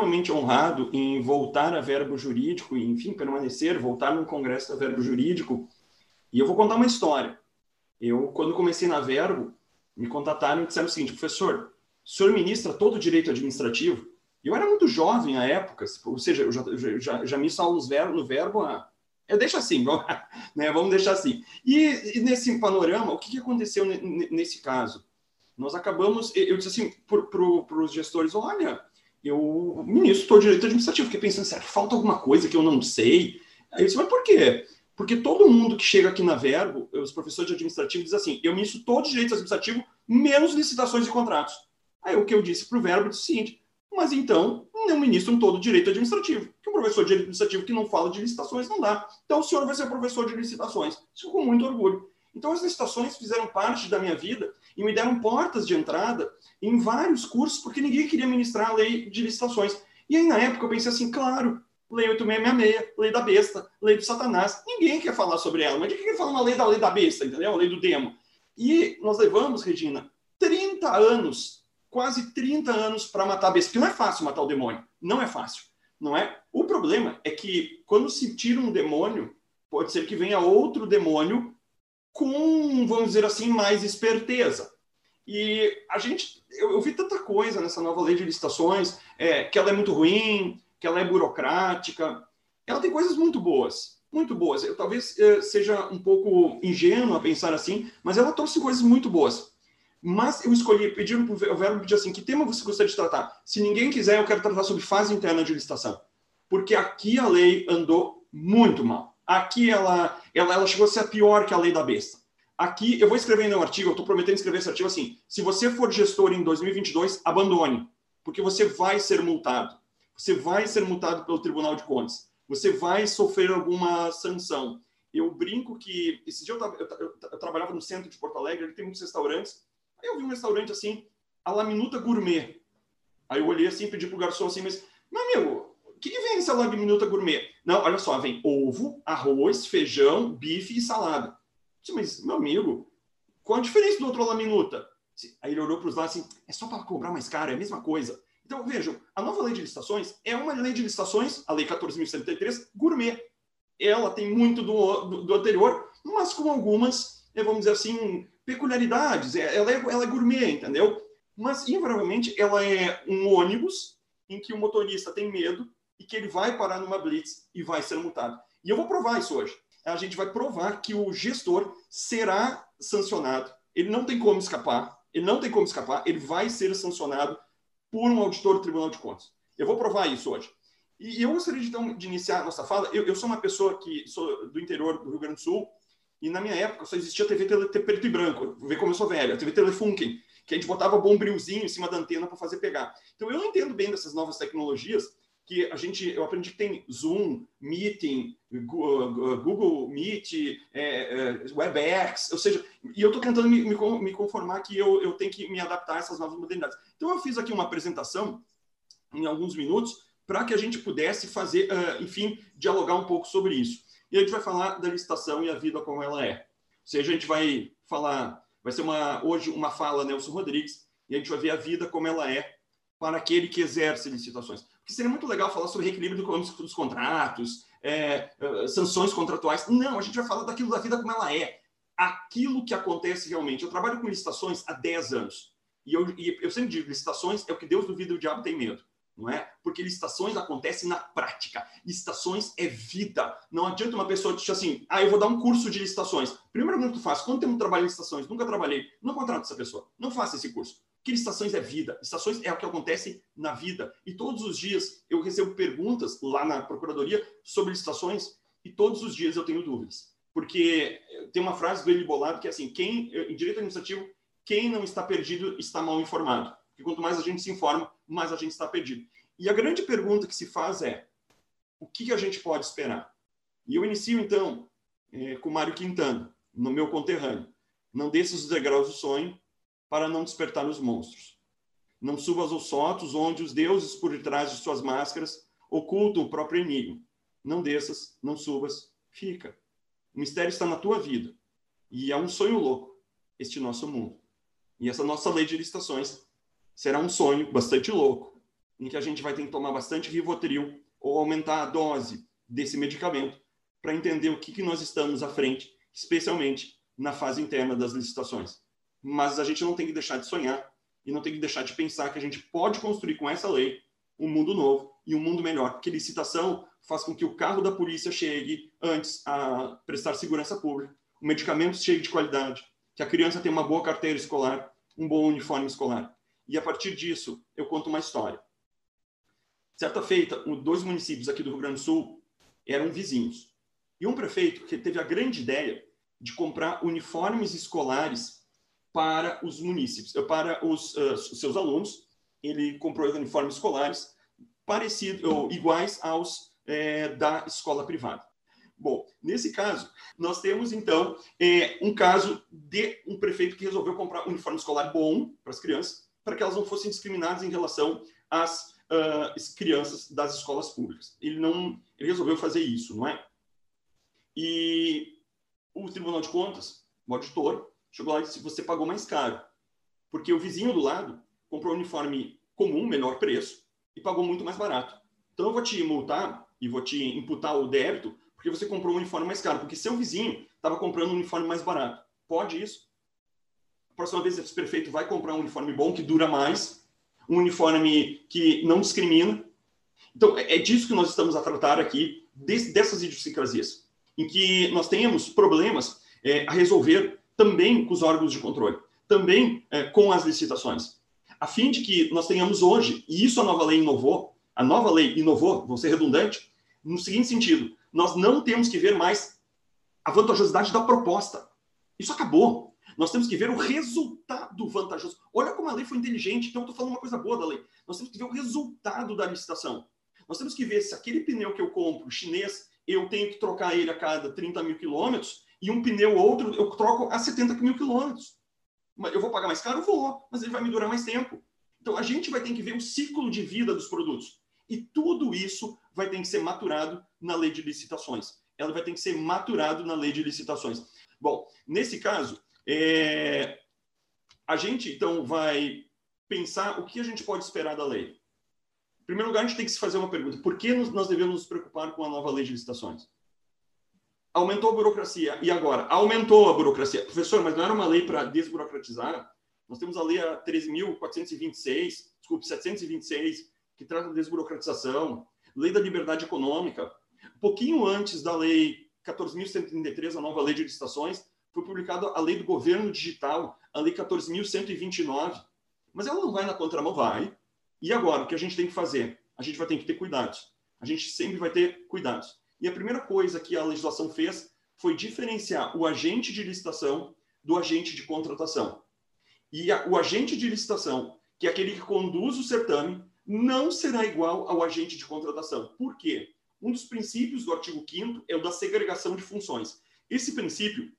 extremamente honrado em voltar a verbo jurídico, e, enfim, permanecer, voltar no congresso da verbo jurídico. E eu vou contar uma história. Eu, quando comecei na verbo, me contataram e disseram o seguinte, professor, o senhor ministra todo o direito administrativo? Eu era muito jovem à época, ou seja, eu já, já, já me no verbo, no verbo há eu deixo assim, vamos, né, vamos deixar assim. E, e, nesse panorama, o que, que aconteceu nesse caso? Nós acabamos, eu disse assim para os gestores, olha, eu ministro todo direito administrativo, fiquei pensando, será que falta alguma coisa que eu não sei? Aí eu disse, mas por quê? Porque todo mundo que chega aqui na Verbo, os professores de administrativo, diz assim, eu ministro todo direito administrativo, menos licitações e contratos. Aí o que eu disse para o Verbo é o seguinte, mas então não ministram todo o direito administrativo. Que um professor de administrativo que não fala de licitações não dá. Então o senhor vai ser professor de licitações. Isso com muito orgulho. Então as licitações fizeram parte da minha vida e me deram portas de entrada em vários cursos, porque ninguém queria ministrar a lei de licitações. E aí na época eu pensei assim, claro, lei 8666, lei da besta, lei do satanás. Ninguém quer falar sobre ela, mas de que quer falar uma lei da lei da besta, entendeu? A lei do demo. E nós levamos, Regina, 30 anos quase 30 anos para matar a besta, porque não é fácil matar o demônio, não é fácil, não é? O problema é que quando se tira um demônio, pode ser que venha outro demônio com, vamos dizer assim, mais esperteza. E a gente, eu, eu vi tanta coisa nessa nova lei de licitações, é, que ela é muito ruim, que ela é burocrática. Ela tem coisas muito boas, muito boas. Eu talvez é, seja um pouco ingênuo a pensar assim, mas ela trouxe coisas muito boas. Mas eu escolhi, pediram para o verbo pedir assim, que tema você gostaria de tratar? Se ninguém quiser, eu quero tratar sobre fase interna de licitação. Porque aqui a lei andou muito mal. Aqui ela, ela, ela chegou a ser pior que a lei da besta. Aqui, eu vou escrever no artigo, eu estou prometendo escrever esse artigo assim, se você for gestor em 2022, abandone, porque você vai ser multado. Você vai ser multado pelo Tribunal de Contas. Você vai sofrer alguma sanção. Eu brinco que, esse dia eu, eu, eu, eu trabalhava no centro de Porto Alegre, ele tem muitos restaurantes, Aí eu vi um restaurante assim, a la minuta gourmet. Aí eu olhei assim pedi pro garçom assim, mas, meu amigo, o que, que vem nessa la minuta gourmet? Não, olha só, vem ovo, arroz, feijão, bife e salada. disse, mas, meu amigo, qual a diferença do outro la minuta? Aí ele olhou para os lados assim, é só para cobrar mais caro, é a mesma coisa. Então, vejam, a nova lei de licitações é uma lei de licitações, a lei 14.133, gourmet. Ela tem muito do, do, do anterior, mas com algumas, eh, vamos dizer assim, peculiaridades. É, ela é, ela é gourmet, entendeu? Mas, invariavelmente, ela é um ônibus em que o motorista tem medo e que ele vai parar numa blitz e vai ser multado. E eu vou provar isso hoje. A gente vai provar que o gestor será sancionado. Ele não tem como escapar. Ele não tem como escapar. Ele vai ser sancionado por um auditor do Tribunal de Contas. Eu vou provar isso hoje. E eu gostaria, então, de iniciar a nossa fala. Eu, eu sou uma pessoa que sou do interior do Rio Grande do Sul, e na minha época só existia TV preto e branco. Vê como eu sou velho. A TV Telefunken, que a gente botava bombriozinho em cima da antena para fazer pegar. Então eu não entendo bem dessas novas tecnologias que a gente, eu aprendi que tem Zoom, Meeting, Google Meet, é, é, WebEx, ou seja, e eu estou tentando me, me, conformar que eu, eu tenho que me adaptar a essas novas modernidades. Então eu fiz aqui uma apresentação em alguns minutos para que a gente pudesse fazer, uh, enfim, dialogar um pouco sobre isso. E a gente vai falar da licitação e a vida como ela é. Ou seja, a gente vai falar, vai ser uma, hoje uma fala Nelson Rodrigues, e a gente vai ver a vida como ela é para aquele que exerce licitações. Porque seria muito legal falar sobre reequilíbrio dos contratos, é, é, sanções contratuais. Não, a gente vai falar daquilo da vida como ela é. Aquilo que acontece realmente. Eu trabalho com licitações há 10 anos. E eu, e eu sempre digo, licitações é o que Deus duvida e o diabo tem medo não é? Porque licitações acontecem na prática. Licitações é vida. Não adianta uma pessoa dizer assim, ah, eu vou dar um curso de licitações. Primeiro pergunta que tu faz, quanto tempo trabalho em licitações? Nunca trabalhei. Não contrato essa pessoa. Não faça esse curso. Que licitações é vida. Licitações é o que acontece na vida. E todos os dias eu recebo perguntas lá na procuradoria sobre licitações e todos os dias eu tenho dúvidas. Porque tem uma frase do Eli Bolado que é assim, quem, em direito administrativo, quem não está perdido está mal informado. Porque quanto mais a gente se informa, mais a gente está perdido. E a grande pergunta que se faz é: o que a gente pode esperar? E eu inicio, então, é, com Mário Quintana, no meu conterrâneo. Não desças os degraus do sonho para não despertar os monstros. Não subas aos sotos onde os deuses, por detrás de suas máscaras, ocultam o próprio enigma. Não desças, não subas, fica. O mistério está na tua vida. E é um sonho louco, este nosso mundo. E essa nossa lei de licitações será um sonho bastante louco, em que a gente vai ter que tomar bastante Rivotril ou aumentar a dose desse medicamento para entender o que, que nós estamos à frente, especialmente na fase interna das licitações. Mas a gente não tem que deixar de sonhar e não tem que deixar de pensar que a gente pode construir com essa lei um mundo novo e um mundo melhor, porque licitação faz com que o carro da polícia chegue antes a prestar segurança pública, o medicamento chegue de qualidade, que a criança tenha uma boa carteira escolar, um bom uniforme escolar. E a partir disso, eu conto uma história. Certa feita, dois municípios aqui do Rio Grande do Sul eram vizinhos. E um prefeito que teve a grande ideia de comprar uniformes escolares para os municípios, eh, para os, uh, seus alunos. Ele comprou uniformes escolares parecidos ou iguais aos é, da escola privada. Bom, nesse caso, nós temos então é, um caso de um prefeito que resolveu comprar um uniforme escolar bom para as crianças, para que elas não fossem discriminadas em relação às uh, crianças das escolas públicas. Ele não, ele resolveu fazer isso, não é? E o Tribunal de Contas, o auditor, chegou lá e disse: você pagou mais caro, porque o vizinho do lado comprou um uniforme comum, menor preço, e pagou muito mais barato. Então eu vou te multar e vou te imputar o débito porque você comprou um uniforme mais caro, porque seu vizinho estava comprando um uniforme mais barato. Pode isso? A próxima vez esse prefeito vai comprar um uniforme bom que dura mais, um uniforme que não discrimina. Então, é, é disso que nós estamos a tratar aqui, dessas idiosincrasias, em que nós temos problemas é, a resolver também com os órgãos de controle, também é, com as licitações, a fim de que nós tenhamos hoje, e isso a nova lei inovou, a nova lei inovou, vou ser redundante, no seguinte sentido, nós não temos que ver mais a vantajosidade da proposta. Isso acabou. Nós temos que ver o resultado vantajoso. Olha como a lei foi inteligente. Então, eu estou falando uma coisa boa da lei. Nós temos que ver o resultado da licitação. Nós temos que ver se aquele pneu que eu compro, chinês, eu tenho que trocar ele a cada 30 mil quilômetros, e um pneu outro eu troco a 70 mil quilômetros. Eu vou pagar mais caro? Vou, mas ele vai me durar mais tempo. Então, a gente vai ter que ver o ciclo de vida dos produtos. E tudo isso vai ter que ser maturado na lei de licitações. Ela vai ter que ser maturado na lei de licitações. Bom, nesse caso, é, a gente, então, vai pensar o que a gente pode esperar da lei. Em primeiro lugar, a gente tem que se fazer uma pergunta: por que nós devemos nos preocupar com a nova lei de licitações? Aumentou a burocracia. E agora? Aumentou a burocracia. Professor, mas não era uma lei para desburocratizar? Nós temos a lei 13.426, desculpe, 726, que trata da desburocratização, lei da liberdade econômica. Pouquinho antes da lei 14.133, a nova lei de licitações, foi publicada a lei do governo digital, a lei 14.129. Mas ela não vai na contramão, vai. E agora, o que a gente tem que fazer? A gente vai ter que ter cuidados. A gente sempre vai ter cuidados. E a primeira coisa que a legislação fez foi diferenciar o agente de licitação do agente de contratação. E a, o agente de licitação, que é aquele que conduz o certame, não será igual ao agente de contratação. Por quê? Um dos princípios do artigo 5 é o da segregação de funções. Esse princípio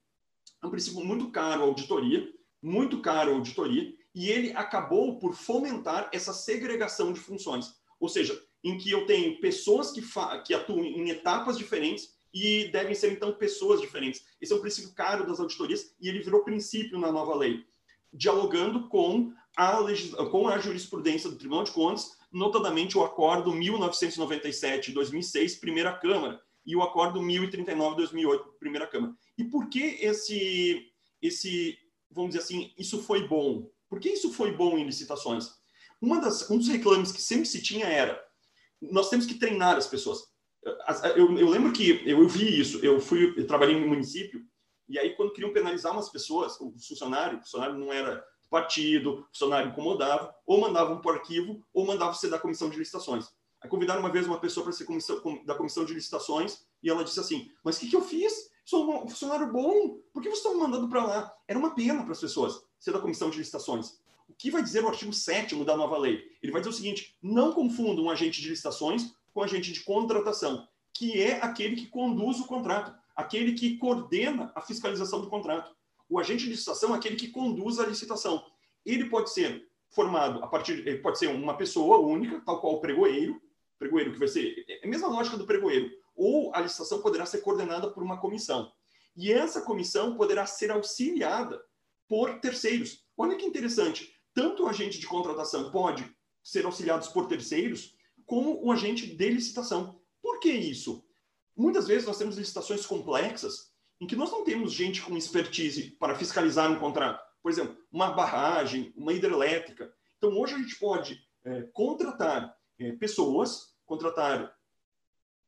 é um princípio muito caro à auditoria, muito caro à auditoria, e ele acabou por fomentar essa segregação de funções. Ou seja, em que eu tenho pessoas que, que atuam em etapas diferentes e devem ser, então, pessoas diferentes. Esse é um princípio caro das auditorias e ele virou princípio na nova lei, dialogando com a, com a jurisprudência do Tribunal de Contas, notadamente o Acordo 1997-2006, Primeira Câmara, e o Acordo 1039-2008, Primeira Câmara. E por que esse, esse, vamos dizer assim, isso foi bom? Por que isso foi bom em licitações? Uma das, um dos reclames que sempre se tinha era, nós temos que treinar as pessoas. Eu, eu lembro que eu, vi isso, eu fui, eu trabalhei no município, e aí quando queriam penalizar umas pessoas, o funcionário, o funcionário não era partido, o funcionário incomodava, ou mandavam para o arquivo, ou mandavam ser da comissão de licitações. Aí convidaram uma vez uma pessoa para ser comissão, da comissão de licitações, e ela disse assim, mas o que, que eu fiz? Sou um funcionário bom. Por que vocês estão me mandando para lá? Era uma pena para as pessoas ser da comissão de licitações. O que vai dizer o artigo 7 da nova lei? Ele vai dizer o seguinte: não confunda um agente de licitações com agente de contratação, que é aquele que conduz o contrato, aquele que coordena a fiscalização do contrato. O agente de licitação é aquele que conduz a licitação. Ele pode ser formado a partir, ele pode ser uma pessoa única, tal qual o pregoeiro, pregoeiro que vai ser é a mesma lógica do pregoeiro ou a licitação poderá ser coordenada por uma comissão. E essa comissão poderá ser auxiliada por terceiros. Olha que interessante. Tanto o agente de contratação pode ser auxiliados por terceiros como um agente de licitação. Por que isso? Muitas vezes nós temos licitações complexas em que nós não temos gente com expertise para fiscalizar um contrato. Por exemplo, uma barragem, uma hidrelétrica. Então, hoje a gente pode é, contratar é, pessoas, contratar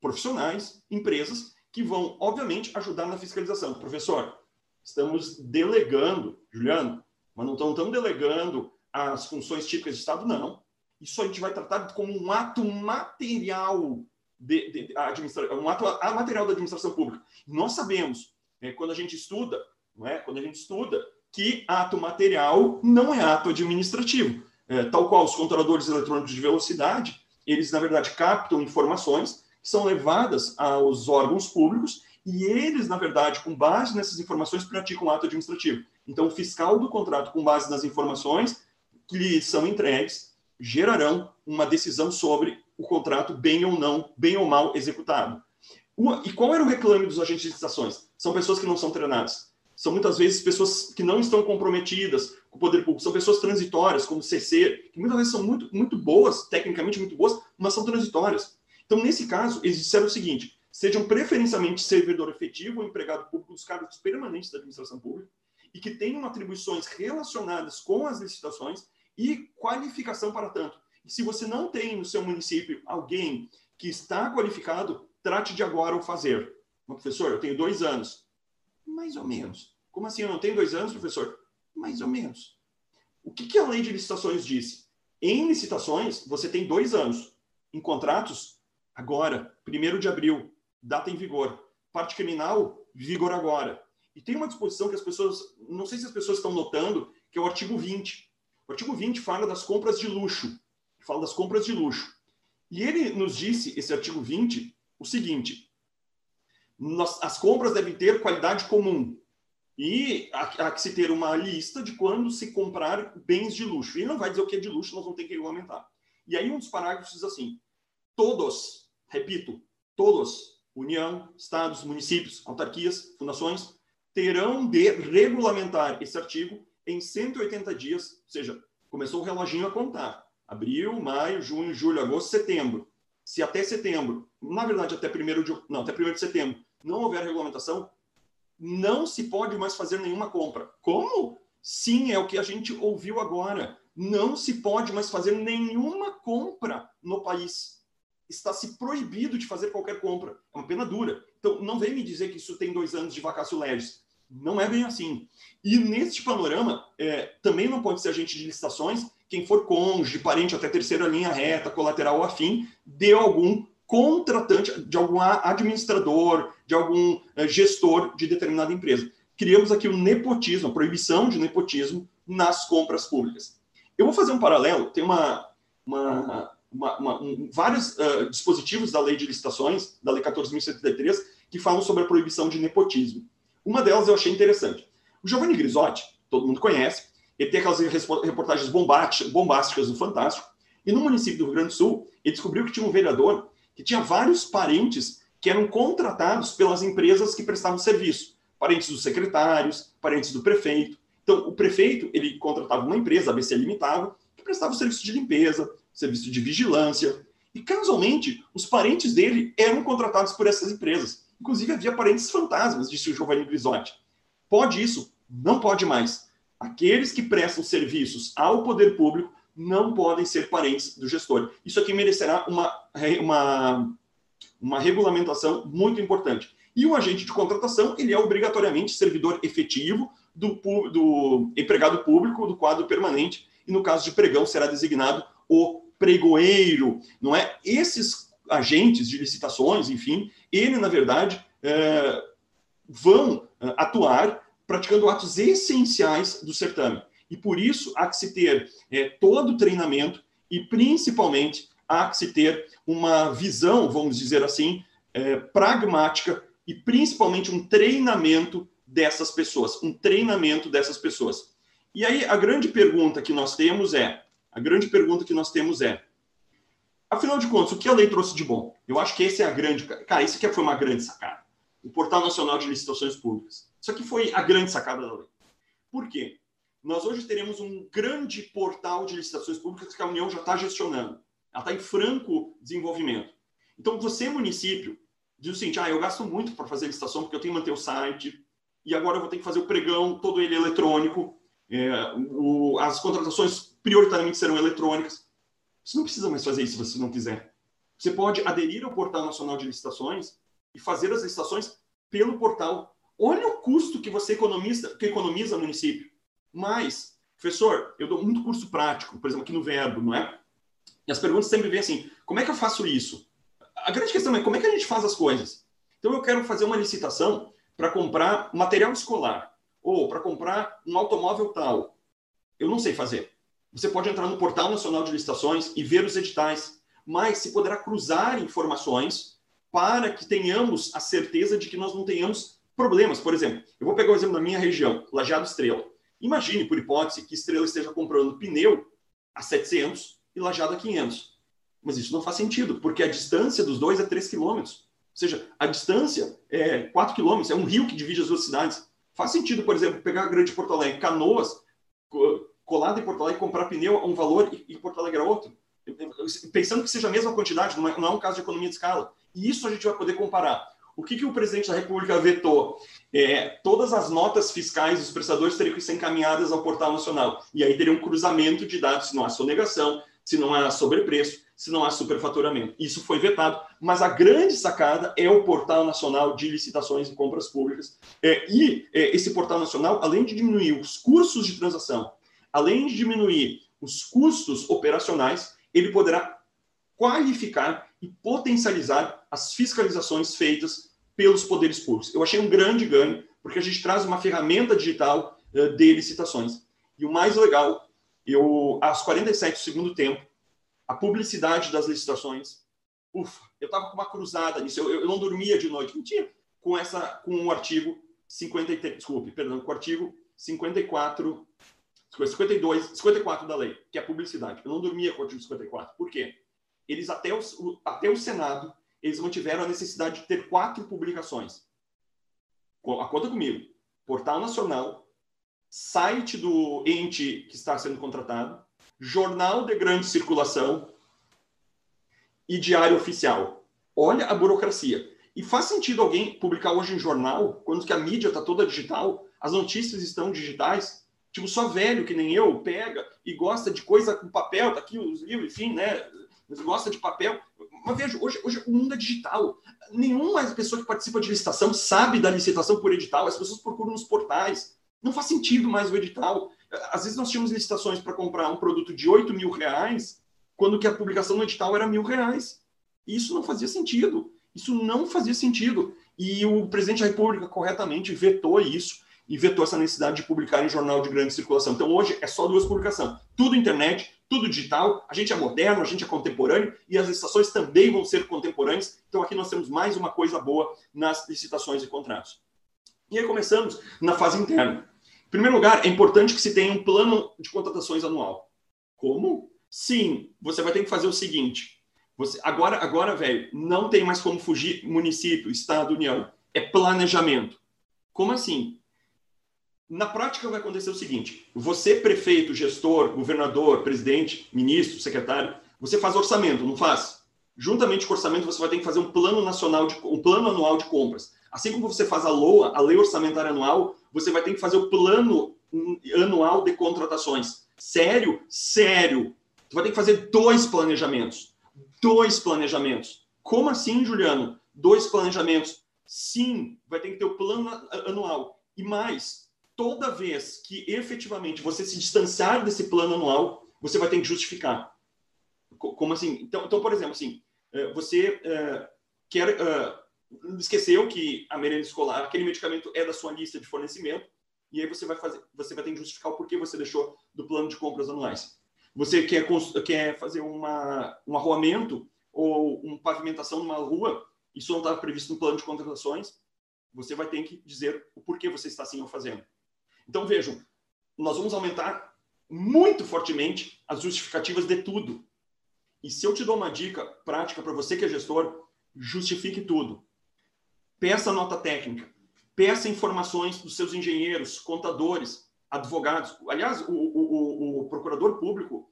profissionais, empresas, que vão, obviamente, ajudar na fiscalização. Professor, estamos delegando, Juliano, mas não estamos delegando as funções típicas de Estado, não. Isso a gente vai tratar como um ato material de, de, de um ato material da administração pública. Nós sabemos, é, quando a gente estuda, não é? quando a gente estuda, que ato material não é ato administrativo. É, tal qual os controladores eletrônicos de velocidade, eles, na verdade, captam informações que são levadas aos órgãos públicos e eles, na verdade, com base nessas informações, praticam ato administrativo. Então, o fiscal do contrato, com base nas informações que lhe são entregues, gerarão uma decisão sobre o contrato bem ou não, bem ou mal executado. E qual era o reclame dos agentes de licitações? São pessoas que não são treinadas. São muitas vezes pessoas que não estão comprometidas com o poder público. São pessoas transitórias, como CC, que muitas vezes são muito, muito boas, tecnicamente muito boas, mas são transitórias. Então, nesse caso, eles disseram o seguinte: sejam preferencialmente servidor efetivo ou empregado público dos cargos permanentes da administração pública e que tenham atribuições relacionadas com as licitações e qualificação para tanto. E se você não tem no seu município alguém que está qualificado, trate de agora o fazer. Mas, professor, eu tenho dois anos. Mais ou menos. Como assim eu não tenho dois anos, professor? Mais ou menos. O que, que a lei de licitações disse? Em licitações, você tem dois anos. Em contratos, agora, 1 de abril, data em vigor. Parte criminal, vigor agora. E tem uma disposição que as pessoas, não sei se as pessoas estão notando, que é o artigo 20. O artigo 20 fala das compras de luxo. Fala das compras de luxo. E ele nos disse, esse artigo 20, o seguinte: nós, as compras devem ter qualidade comum. E há, há, que se ter uma lista de quando se comprar bens de luxo. Ele não vai dizer o que é de luxo, nós vamos ter que regulamentar. E aí um dos parágrafos diz assim: todos, repito, todos, União, estados, municípios, autarquias, fundações, terão de regulamentar esse artigo em 180 dias, ou seja, começou o reloginho a contar. Abril, maio, junho, julho, agosto, setembro. Se até setembro, na verdade até primeiro de, não, até primeiro de setembro, não houver regulamentação, não se pode mais fazer nenhuma compra. Como? Sim, é o que a gente ouviu agora. Não se pode mais fazer nenhuma compra no país. Está se proibido de fazer qualquer compra. É uma pena dura. Então, não vem me dizer que isso tem dois anos de vacácio legis. Não é bem assim. E neste panorama, é, também não pode ser agente de licitações quem for cônjuge, parente até terceira linha reta, colateral ou afim, de algum contratante, de algum administrador, de algum é, gestor de determinada empresa. Criamos aqui o nepotismo, a proibição de nepotismo nas compras públicas. Eu vou fazer um paralelo, tem uma, uma, uma, uma um, vários uh, dispositivos da lei de licitações, da lei 14.173, que falam sobre a proibição de nepotismo. Uma delas eu achei interessante. O Giovanni Grisotti, todo mundo conhece, ele tem aquelas reportagens bombásticas do Fantástico, e no município do Rio Grande do Sul, ele descobriu que tinha um vereador que tinha vários parentes que eram contratados pelas empresas que prestavam serviço. Parentes dos secretários, parentes do prefeito. Então, o prefeito, ele contratava uma empresa, a BC Limitada, que prestava serviço de limpeza, serviço de vigilância. E, casualmente, os parentes dele eram contratados por essas empresas. Inclusive, havia parentes fantasmas, disse o Giovanni Grisotti. Pode isso? Não pode mais. Aqueles que prestam serviços ao poder público não podem ser parentes do gestor. Isso aqui merecerá uma, uma, uma regulamentação muito importante. E o agente de contratação, ele é obrigatoriamente servidor efetivo do, do empregado público do quadro permanente, e no caso de pregão será designado o pregoeiro, não é? Esses agentes de licitações, enfim, ele, na verdade, é, vão é, atuar praticando atos essenciais do certame. E por isso há que se ter é, todo o treinamento e, principalmente, há que se ter uma visão, vamos dizer assim, é, pragmática e, principalmente, um treinamento dessas pessoas, um treinamento dessas pessoas. E aí a grande pergunta que nós temos é, a grande pergunta que nós temos é, Afinal de contas, o que a lei trouxe de bom? Eu acho que esse é a grande. Cara, isso aqui foi uma grande sacada. O Portal Nacional de Licitações Públicas. Isso aqui foi a grande sacada da lei. Por quê? nós hoje teremos um grande portal de licitações públicas que a União já está gestionando. Ela está em franco desenvolvimento. Então, você, município, diz o seguinte: ah, eu gasto muito para fazer licitação porque eu tenho que manter o site, e agora eu vou ter que fazer o pregão, todo ele eletrônico, é, o, as contratações prioritariamente serão eletrônicas. Você não precisa mais fazer isso se você não quiser. Você pode aderir ao Portal Nacional de Licitações e fazer as licitações pelo portal. Olha o custo que você economiza, que economiza no município. Mas, professor, eu dou muito curso prático, por exemplo, aqui no Verbo, não é? E as perguntas sempre vêm assim: como é que eu faço isso? A grande questão é como é que a gente faz as coisas. Então, eu quero fazer uma licitação para comprar material escolar ou para comprar um automóvel tal. Eu não sei fazer. Você pode entrar no Portal Nacional de Licitações e ver os editais, mas se poderá cruzar informações para que tenhamos a certeza de que nós não tenhamos problemas. Por exemplo, eu vou pegar o exemplo da minha região, Lajeado Estrela. Imagine, por hipótese, que Estrela esteja comprando pneu a 700 e Lajeado a 500. Mas isso não faz sentido, porque a distância dos dois é 3 quilômetros. Ou seja, a distância é 4 quilômetros, é um rio que divide as duas cidades. Faz sentido, por exemplo, pegar a grande Porto Alegre, Canoas, colado em Porto Alegre, comprar pneu a um valor e Porto Alegre a outro. Pensando que seja a mesma quantidade, não é, não é um caso de economia de escala. E isso a gente vai poder comparar. O que, que o presidente da República vetou? É, todas as notas fiscais dos prestadores teriam que ser encaminhadas ao portal nacional. E aí teria um cruzamento de dados, se não há sonegação, se não há sobrepreço, se não há superfaturamento. Isso foi vetado, mas a grande sacada é o Portal Nacional de Licitações e Compras Públicas. É, e é, esse Portal Nacional, além de diminuir os custos de transação, além de diminuir os custos operacionais, ele poderá qualificar e potencializar as fiscalizações feitas pelos poderes públicos. Eu achei um grande ganho, porque a gente traz uma ferramenta digital uh, de licitações. E o mais legal, eu, aos 47 do segundo tempo, a publicidade das licitações, ufa, eu estava com uma cruzada nisso, eu, eu, não dormia de noite, mentira, com, essa, com o artigo 53, desculpe, perdão, com o artigo 54, 52, 54 da lei, que é publicidade. Eu não dormia com o artigo 54. Por quê? eles até o, até o Senado, eles mantiveram a necessidade de ter quatro publicações. A conta comigo. Portal Nacional, site do ente que está sendo contratado, jornal de grande circulação e diário oficial. Olha a burocracia. E faz sentido alguém publicar hoje em jornal, quando que a mídia está toda digital, as notícias estão digitais? Tipo, só velho que nem eu pega e gosta de coisa com papel, tá aqui os livros, enfim, né? gosta de papel. Mas veja, hoje, hoje o mundo é digital. Nenhuma pessoa que participa de licitação sabe da licitação por edital. As pessoas procuram nos portais. Não faz sentido mais o edital. Às vezes nós tínhamos licitações para comprar um produto de 8 mil reais, quando que a publicação no edital era mil reais. Isso não fazia sentido. Isso não fazia sentido. E o presidente da República corretamente vetou isso e vetou essa necessidade de publicar em jornal de grande circulação. Então hoje é só duas publicações. Tudo internet, tudo digital, a gente é moderno, a gente é contemporâneo e as licitações também vão ser contemporâneas. Então aqui nós temos mais uma coisa boa nas licitações e contratos. E aí começamos na fase interna. Em primeiro lugar, é importante que se tenha um plano de contratações anual. Como? Sim, você vai ter que fazer o seguinte. Você, agora, agora, velho, não tem mais como fugir município, estado, união. É planejamento. Como assim? Na prática, vai acontecer o seguinte: você, prefeito, gestor, governador, presidente, ministro, secretário, você faz orçamento, não faz? Juntamente com o orçamento, você vai ter que fazer um plano nacional, de, um plano anual de compras. Assim como você faz a LOA, a Lei Orçamentária Anual, você vai ter que fazer o plano anual de contratações. Sério? Sério. Você vai ter que fazer dois planejamentos. Dois planejamentos. Como assim, Juliano? Dois planejamentos. Sim, vai ter que ter o plano anual. E mais, toda vez que efetivamente você se distanciar desse plano anual, você vai ter que justificar. Como assim? Então, então por exemplo, assim, é, você é, quer é, esqueceu que a merenda escolar, aquele medicamento é da sua lista de fornecimento, e aí você vai fazer, você vai ter que justificar o porquê você deixou do plano de compras anuais. Você quer, quer fazer uma, um arruamento ou uma pavimentação numa rua, isso não estava previsto no plano de contratações, você vai ter que dizer o porquê você está assim fazendo. Então vejam, nós vamos aumentar muito fortemente as justificativas de tudo. E se eu te dou uma dica prática para você que é gestor, justifique tudo. Peça nota técnica, peça informações dos seus engenheiros, contadores, advogados. Aliás, o, o, o, procurador público,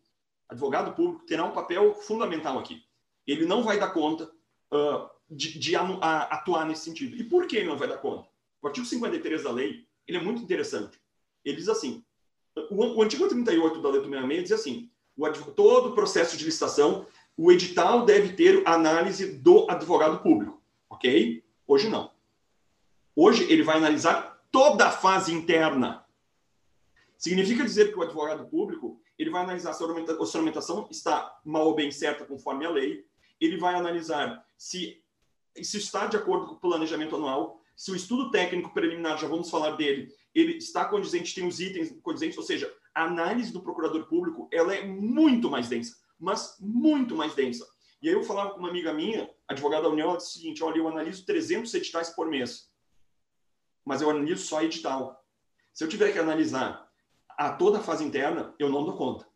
advogado público, terá um papel fundamental aqui. Ele não vai dar conta uh, de, de a, atuar nesse sentido. E por que ele não vai dar conta? O artigo 53 da lei ele é muito interessante. Ele diz assim: o, o artigo 38 da Lei do 66 diz assim: o, todo o processo de licitação, o edital deve ter análise do advogado público. Ok? Hoje não. Hoje ele vai analisar toda a fase interna. Significa dizer que o advogado público ele vai analisar se a orçamentação está mal ou bem certa conforme a lei, ele vai analisar se, se está de acordo com o planejamento anual, se o estudo técnico preliminar, já vamos falar dele, ele está condizente, tem os itens condizentes, ou seja, a análise do procurador público ela é muito mais densa, mas muito mais densa. E aí eu falava com uma amiga minha, advogada da União, ela disse o seguinte, olha, eu analiso 300 editais por mês, mas eu analiso só edital. Se eu tiver que analisar a toda a fase interna, eu não dou conta.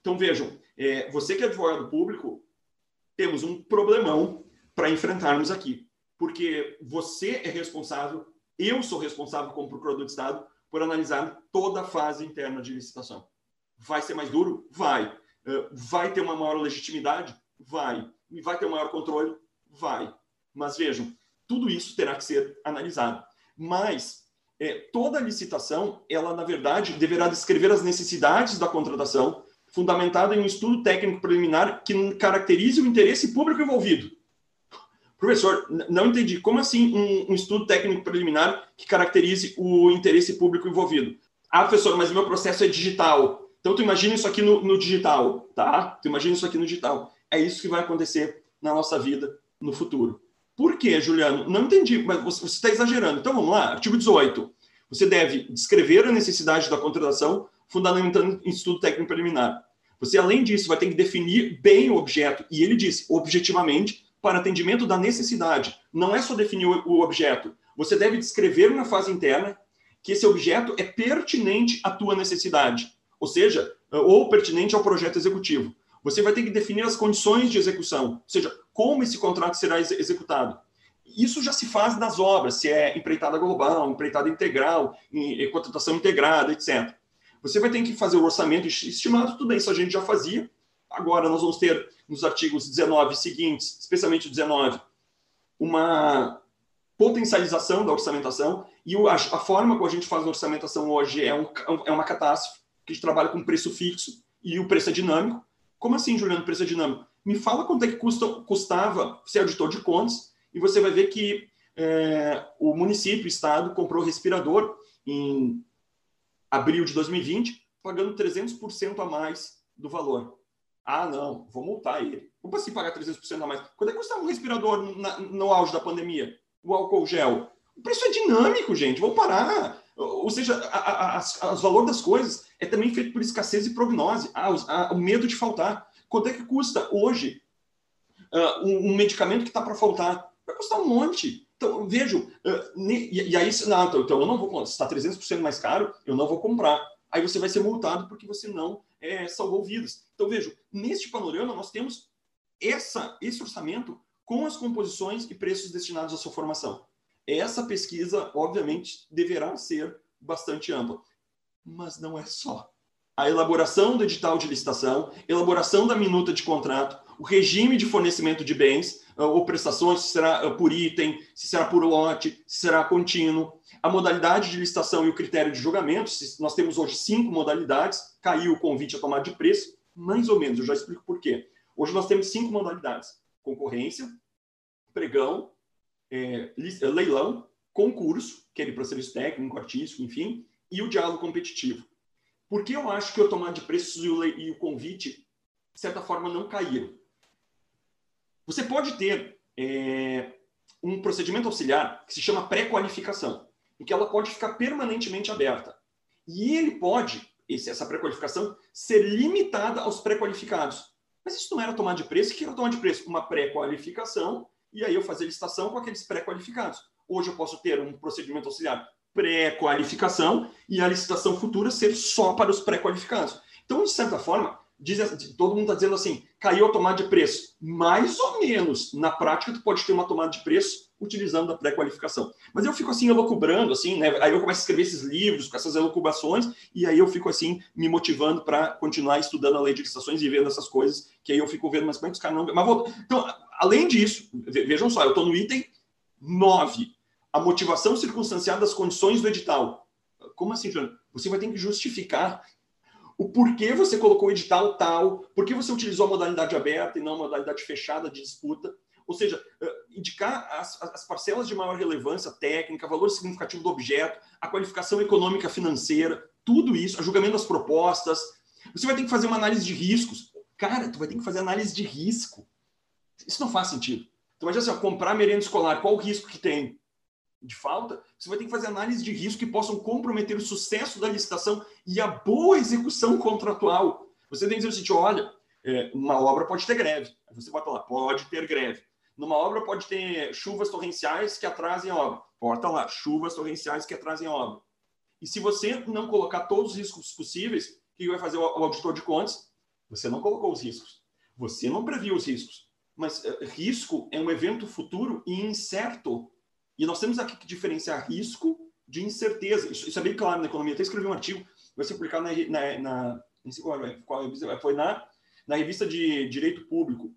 Então vejam, é, você que é advogado público, temos um problemão para enfrentarmos aqui, porque você é responsável, eu sou responsável como procurador de Estado por analisar toda a fase interna de licitação. Vai ser mais duro? Vai. Vai ter uma maior legitimidade? Vai. E vai ter um maior controle? Vai. Mas vejam, tudo isso terá que ser analisado. Mas é, toda licitação, ela na verdade deverá descrever as necessidades da contratação, fundamentada em um estudo técnico preliminar que caracterize o interesse público envolvido. Professor, não entendi. Como assim um, um, estudo técnico preliminar que caracterize o interesse público envolvido? Ah, professor, mas meu processo é digital. Então, tu imagina isso aqui no, no digital, tá? Tu imagina isso aqui no digital. É isso que vai acontecer na nossa vida no futuro. Por quê, Juliano? Não entendi, mas você está exagerando. Então, vamos lá. Artigo 18. Você deve descrever a necessidade da contratação, fundamentando em estudo técnico preliminar. Você, além disso, vai ter que definir bem o objeto. E ele diz, objetivamente, para atendimento da necessidade. Não é só definir o objeto. Você deve descrever na fase interna que esse objeto é pertinente à tua necessidade, ou seja, ou pertinente ao projeto executivo. Você vai ter que definir as condições de execução, ou seja, como esse contrato será ex executado. Isso já se faz nas obras, se é empreitada global, empreitada integral, em, em contratação integrada, etc. Você vai ter que fazer o orçamento estimado, tudo isso a gente já fazia, Agora nós vamos ter nos artigos 19 seguintes, especialmente o 19, uma potencialização da orçamentação e a, forma como a gente faz a orçamentação hoje é, um, é uma catástrofe, que a gente trabalha com preço fixo e o preço é dinâmico. Como assim, Juliano, preço é dinâmico? Me fala quanto é que custa, custava ser auditor de contas e você vai ver que é, o município, o estado, comprou respirador em abril de 2020, pagando 300% a mais do valor. Ah, não, vou multar ele. Como assim pagar 300% a mais? Quanto é que custava um respirador na, no auge da pandemia? O álcool gel? O preço é dinâmico, gente. Vamos parar. Ou seja, o valor das coisas é também feito por escassez e prognose. Ah, a, o medo de faltar. Quanto é que custa hoje uh, um, um, medicamento que está para faltar? Vai custar um monte. Então, vejo. Uh, e, e, aí, não, então, então eu não vou. Se está 300% mais caro, eu não vou comprar. Aí você vai ser multado porque você não é, salvou vidas. Então, vejo, neste panorama, nós temos essa, esse orçamento com as composições e preços destinados à sua formação. Essa pesquisa, obviamente, deverá ser bastante ampla, mas não é só. A elaboração do edital de licitação, elaboração da minuta de contrato, o regime de fornecimento de bens ah, ou prestações, se será ah, por item, se será por lote, se será contínuo, a modalidade de licitação e o critério de julgamento, nós temos hoje cinco modalidades, caiu o convite a tomar de preço, mais ou menos, eu já explico por quê. Hoje nós temos cinco modalidades: concorrência, pregão, é, leilão, concurso, que é de processo técnico, artístico, enfim, e o diálogo competitivo. Por que eu acho que o tomar de preços e o, e o convite, de certa forma, não caíram? Você pode ter é, um procedimento auxiliar que se chama pré-qualificação, em que ela pode ficar permanentemente aberta. E ele pode, essa pré-qualificação, ser limitada aos pré-qualificados. Mas isso não era tomar de preço. O que era tomar de preço? Uma pré-qualificação, e aí eu fazer licitação com aqueles pré-qualificados. Hoje eu posso ter um procedimento auxiliar pré-qualificação e a licitação futura ser só para os pré-qualificados. Então, de certa forma, diz, todo mundo está dizendo assim, caiu a tomada de preço. Mais ou menos. Na prática, tu pode ter uma tomada de preço utilizando a pré-qualificação. Mas eu fico assim elocubrando, assim, né? Aí eu começo a escrever esses livros com essas elucubrações e aí eu fico assim me motivando para continuar estudando a lei de licitações e vendo essas coisas, que aí eu fico vendo, mas como é que os caras não... Mas vou... Então, além disso, vejam só, eu estou no item 9, a motivação circunstanciada das condições do edital. Como assim, Joana? Você vai ter que justificar o porquê você colocou o edital tal, por que você utilizou a modalidade aberta e não a modalidade fechada de disputa. Ou seja, eh, indicar as, as, parcelas de maior relevância técnica, valor significativo do objeto, a qualificação econômica financeira, tudo isso, a julgamento das propostas. Você vai ter que fazer uma análise de riscos. Cara, tu vai ter que fazer análise de risco. Isso não faz sentido. Então, imagina assim, ó, comprar merenda escolar, qual o risco que tem? De falta, você vai ter que fazer análise de risco que possam comprometer o sucesso da licitação e a boa execução contratual. Você tem que dizer o seguinte: olha, é, uma obra pode ter greve. Você bota lá, pode ter greve. Numa obra pode ter chuvas torrenciais que atrasem a obra. Bota lá, chuvas torrenciais que atrasem a obra. E se você não colocar todos os riscos possíveis, o que vai fazer o auditor de contas? Você não colocou os riscos. Você não previu os riscos. Mas uh, risco é um evento futuro e incerto e nós temos aqui que diferenciar risco de incerteza. Isso, isso é bem claro na economia. Até escrevi um artigo, vai ser publicado na, na, na qual, é, é, foi na, na revista de Direito Público.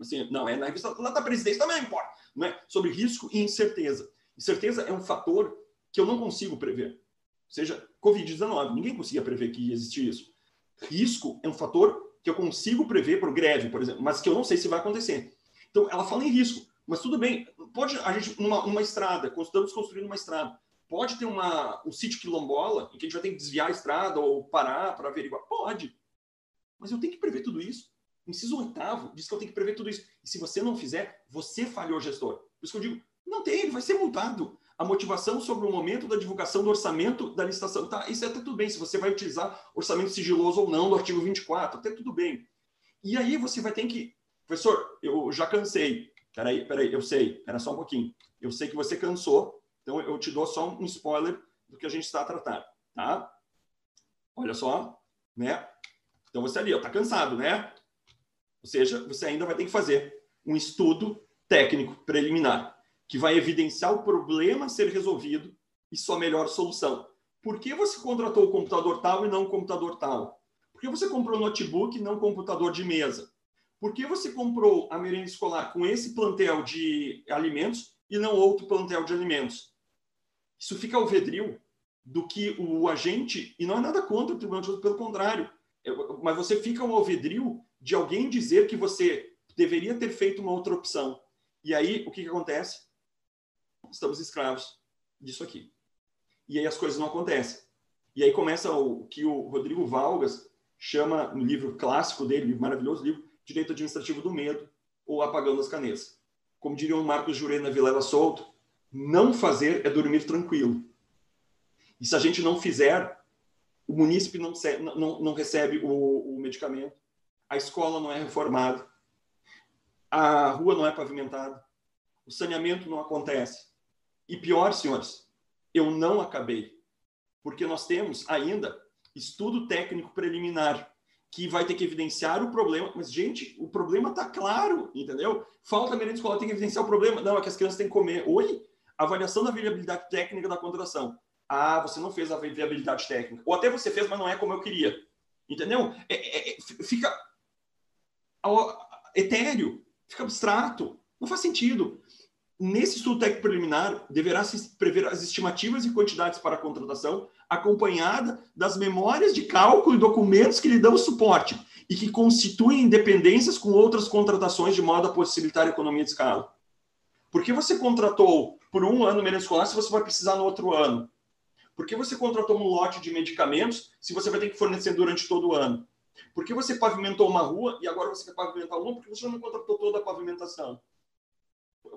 Assim, não, é na revista lá da presidência, também não importa. Não é? Sobre risco e incerteza. Incerteza é um fator que eu não consigo prever. Ou seja, Covid-19, ninguém conseguia prever que ia existir isso. Risco é um fator que eu consigo prever por greve, por exemplo, mas que eu não sei se vai acontecer. Então, ela fala em risco. Mas tudo bem, pode a gente numa, estrada, estamos construindo uma estrada, pode ter uma, um sítio quilombola em que a gente vai ter que desviar a estrada ou parar para averiguar? Pode. Mas eu tenho que prever tudo isso. Inciso oitavo diz que eu tenho que prever tudo isso. E se você não fizer, você falhou, gestor. Por isso que eu digo, não tem, ele vai ser multado. A motivação sobre o momento da divulgação do orçamento da licitação. Tá, isso é até tudo bem, se você vai utilizar orçamento sigiloso ou não do artigo 24, até tudo bem. E aí você vai ter que, professor, eu já cansei. Peraí, peraí, eu sei, era só um pouquinho. Eu sei que você cansou, então eu te dou só um spoiler do que a gente está a tratar, tá? Olha só, né? Então você ali, ó, tá cansado, né? Ou seja, você ainda vai ter que fazer um estudo técnico preliminar que vai evidenciar o problema a ser resolvido e sua melhor solução. Por que você contratou o computador tal e não o computador tal? Por que você comprou notebook e não computador de mesa? Por que você comprou a merenda escolar com esse plantel de alimentos e não outro plantel de alimentos? Isso fica ao vedril do que o agente, e não é nada contra o Tribunal de Contas, pelo contrário, mas você fica ao alvedrio de alguém dizer que você deveria ter feito uma outra opção. E aí, o que, que acontece? Estamos escravos disso aqui. E aí as coisas não acontecem. E aí começa o que o Rodrigo Valgas chama, no livro clássico dele, maravilhoso livro, direito administrativo do medo ou apagando as canetas. Como diria o Marcos Jurena Vilela Solto, não fazer é dormir tranquilo. E se a gente não fizer, o munícipe não, não, não recebe o, o medicamento, a escola não é reformada, a rua não é pavimentada, o saneamento não acontece. E pior, senhores, eu não acabei, porque nós temos ainda estudo técnico preliminar que vai ter que evidenciar o problema. Mas, gente, o problema está claro, entendeu? Falta merenda escolar, tem que evidenciar o problema. Não, é que as crianças têm que comer. Oi? Avaliação da viabilidade técnica da contratação. Ah, você não fez a viabilidade técnica. Ou até você fez, mas não é como eu queria. Entendeu? É, é, é fica etéreo, fica abstrato. Não faz sentido. Nesse estudo técnico preliminar, deverá se prever as estimativas e quantidades para a contratação, acompanhada das memórias de cálculo e documentos que lhe dão suporte e que constituem dependências com outras contratações de modo a possibilitar a economia de escala. Por que você contratou por um ano merenda escolar se você vai precisar no outro ano? Por que você contratou um lote de medicamentos se você vai ter que fornecer durante todo o ano? Por que você pavimentou uma rua e agora você quer pavimentar uma? Porque você não contratou toda a pavimentação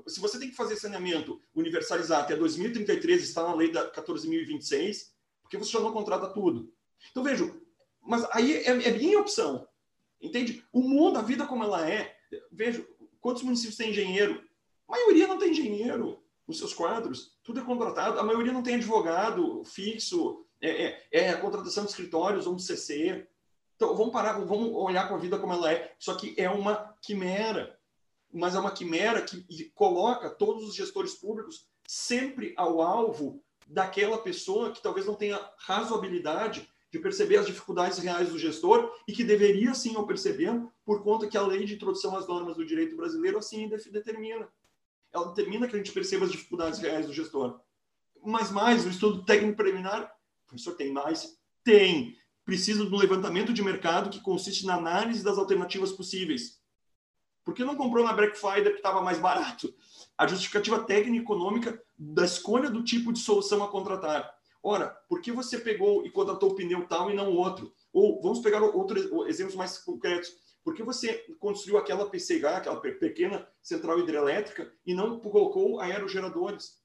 se você tem que fazer saneamento universalizar até 2033, está na lei da 14.026, porque você já não contrata tudo. Então, vejo, mas aí é, é minha opção, entende? O mundo, a vida como ela é, vejo, quantos municípios têm engenheiro? A maioria não tem engenheiro nos seus quadros, tudo é contratado, a maioria não tem advogado fixo, é, é, é a contratação de escritórios, vamos CC. Então, vamos parar, vamos olhar com a vida como ela é. Isso aqui é uma quimera mas é uma quimera que coloca todos os gestores públicos sempre ao alvo daquela pessoa que talvez não tenha razoabilidade de perceber as dificuldades reais do gestor e que deveria sim eu perceber por conta que a lei de introdução às normas do direito brasileiro assim determina. Ela determina que a gente perceba as dificuldades reais do gestor. Mas mais, o estudo técnico preliminar, professor, tem mais? Tem. Precisa do levantamento de mercado que consiste na análise das alternativas possíveis. Por que não comprou na Black Friday que estava mais barato? A justificativa técnica e econômica da escolha do tipo de solução a contratar. Ora, por que você pegou e contratou o pneu tal e não outro? Ou vamos pegar outros exemplos mais concretos. Por que você construiu aquela PCH, aquela pequena central hidrelétrica, e não colocou aerogeradores?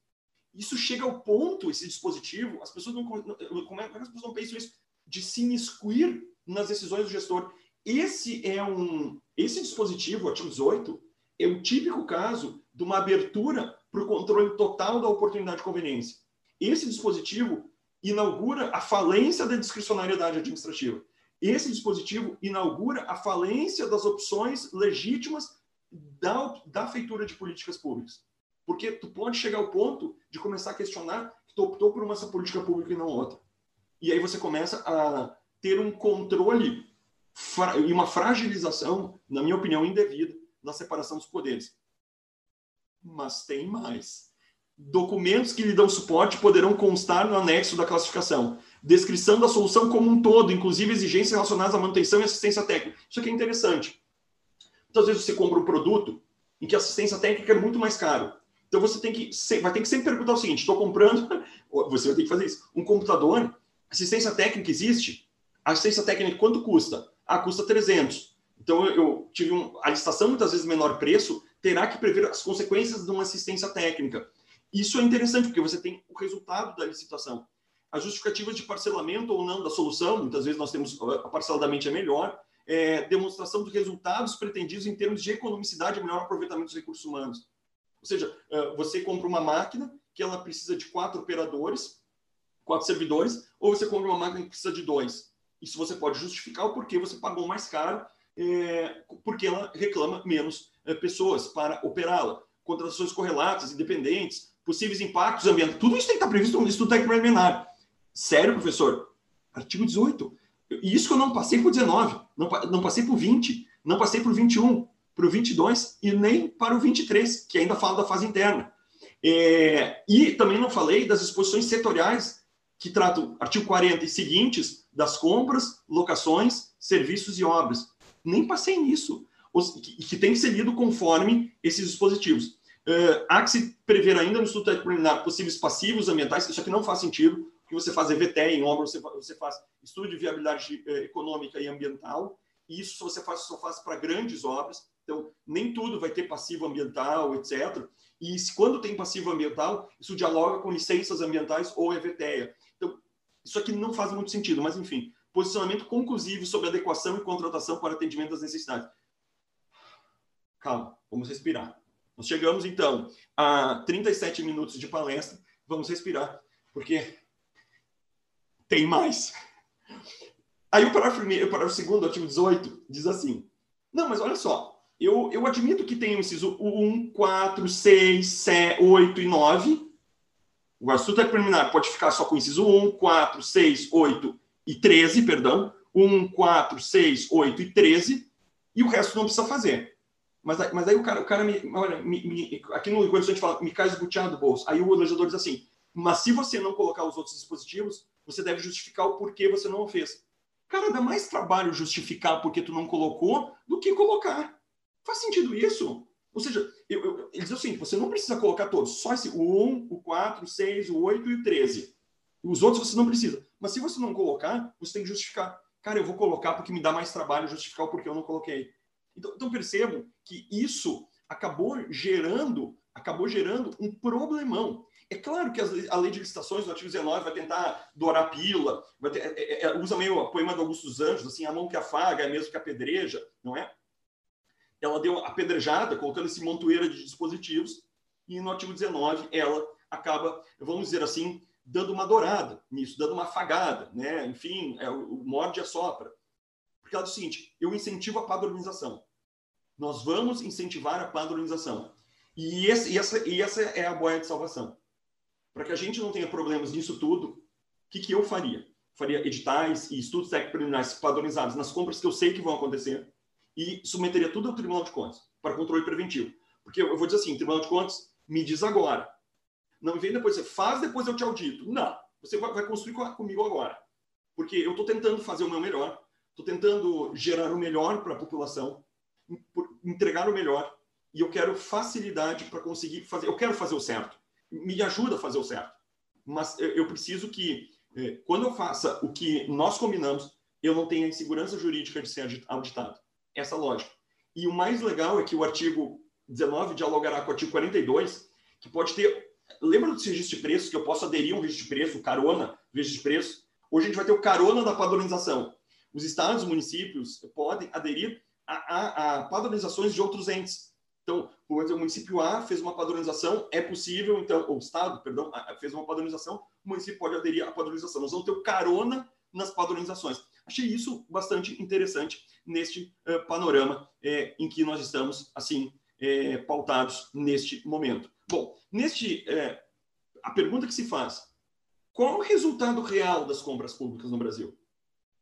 Isso chega ao ponto, esse dispositivo, as pessoas não. Como é que as pessoas não pensam isso? De se imiscuir nas decisões do gestor. Esse é um. Esse dispositivo, o artigo 18, é o típico caso de uma abertura para o controle total da oportunidade de conveniência. Esse dispositivo inaugura a falência da discricionariedade administrativa. Esse dispositivo inaugura a falência das opções legítimas da, da feitura de políticas públicas. Porque tu pode chegar ao ponto de começar a questionar que tu optou por uma política pública e não outra. E aí você começa a ter um controle e uma fragilização, na minha opinião, indevida na separação dos poderes. Mas tem mais. Documentos que lhe dão suporte poderão constar no anexo da classificação. Descrição da solução como um todo, inclusive exigências relacionadas à manutenção e assistência técnica. Isso aqui é interessante. Muitas vezes você compra um produto em que a assistência técnica é muito mais caro. Então você tem que vai ter que sempre perguntar o seguinte: estou comprando, você vai ter que fazer isso. Um computador, assistência técnica existe? Assistência técnica quanto custa? Ah, custa 300. Então eu, tive um, a licitação muitas vezes menor preço terá que prever as consequências de uma assistência técnica. Isso é interessante porque você tem o resultado da licitação. As justificativas de parcelamento ou não da solução, muitas vezes nós temos a parceladamente é melhor, é, demonstração dos resultados pretendidos em termos de economicidade e melhor aproveitamento dos recursos humanos. Ou seja, uh, você compra uma máquina que ela precisa de quatro operadores, quatro servidores, ou você compra uma máquina que precisa de dois. Isso você pode justificar o porquê você pagou mais caro, é, porque ela reclama menos é, pessoas para operá-la. Contratações correlatas, independentes, possíveis impactos ambientais. Tudo isso tem que estar previsto no estudo técnico preliminar. Sério, professor? Artigo 18. E isso que eu não passei por 19, não, não passei por 20, não passei por 21 para o 22 e nem para o 23, que ainda fala da fase interna. É, e também não falei das exposições setoriais que tratam artigo 40 e seguintes das compras, locações, serviços e obras. Nem passei nisso, que, que tem que ser lido conforme esses dispositivos. Uh, há que se prever ainda no estudo preliminar possíveis passivos ambientais, isso aqui não faz sentido, porque você faz EVT em obra, você, você faz estudo de viabilidade eh, econômica e ambiental, e isso você faz, só faz para grandes obras, então, nem tudo vai ter passivo ambiental, etc. E quando tem passivo ambiental, isso dialoga com licenças ambientais ou EVTEA. Então, isso aqui não faz muito sentido, mas enfim. Posicionamento conclusivo sobre adequação e contratação para atendimento das necessidades. Calma, vamos respirar. Nós chegamos, então, a 37 minutos de palestra. Vamos respirar, porque tem mais. Aí o parágrafo, primeiro, o parágrafo segundo, artigo 18, diz assim: Não, mas olha só, eu, eu admito que tem o inciso 1, 4, 6, 7, 8 e 9. O assunto é preliminar pode ficar só com o inciso 1, 4, 6, 8 e 13, perdão. 1, 4, 6, 8 e 13. E o resto não precisa fazer. Mas, mas aí o cara, o cara me, olha, me, me, aqui no Rio a gente fala, me cai esbuteado do bolso. Aí o legislador diz assim, mas se você não colocar os outros dispositivos, você deve justificar o porquê você não o fez. Cara, dá mais trabalho justificar porque tu não colocou do que colocar. Faz sentido isso? Ou seja, eu, eu, ele diz assim, você não precisa colocar todos, só esse, o 1, o 4, o 6, o 8 e o 13. Os outros você não precisa. Mas se você não colocar, você tem que justificar. Cara, eu vou colocar porque me dá mais trabalho justificar o porquê eu não coloquei. Então, então percebam que isso acabou gerando, acabou gerando um problemão. É claro que a lei de licitações, no artigo 19, vai tentar dourar a pílula, ter, é, é, é, usa meio a poema do Augusto dos Anjos, assim, a mão que afaga é mesmo que apedreja, não é? ela deu apedrejada, colocando esse montoeira de dispositivos, e no artigo 19 ela acaba, vamos dizer assim, dando uma dourada nisso, dando uma afagada, né? Enfim, é, o morde e assopra. Porque diz o seguinte, eu incentivo a padronização. Nós vamos incentivar a padronização. E, esse, e, essa, e essa é a boia de salvação. Para que a gente não tenha problemas nisso tudo, o que, que eu faria? Faria editais e estudos técnicos preliminares padronizados nas compras que eu sei que vão acontecer e submeteria tudo ao Tribunal de Contas para controle preventivo. Porque eu vou dizer assim, Tribunal de Contas, me diz agora. Não vem depois, você faz, depois eu te audito. Não, você vai, vai construir comigo agora. Porque eu estou tentando fazer o meu melhor, estou tentando gerar o melhor para a população, entregar o melhor, e eu quero facilidade para conseguir fazer. Eu quero fazer o certo. Me ajuda a fazer o certo. Mas eu preciso que, eh, quando eu faça o que nós combinamos, eu não tenha insegurança jurídica de ser auditado. Essa lógica. E o mais legal é que o artigo 19 dialogará com o artigo 42, que pode ter. Lembra do registro de preços, que eu posso aderir a um registro de preço, carona, registro de preço? Hoje a gente vai ter o carona da padronização. Os estados, municípios podem aderir a, a, a padronizações de outros entes. Então, o município A fez uma padronização, é possível, então, o Estado, perdão, fez uma padronização, o município pode aderir à padronização. Nós vamos ter o carona nas padronizações. Achei isso bastante interessante neste uh, panorama eh, em que nós estamos, assim, eh, pautados neste momento. Bom, neste, a pergunta que se faz, qual é o resultado real das compras públicas no Brasil?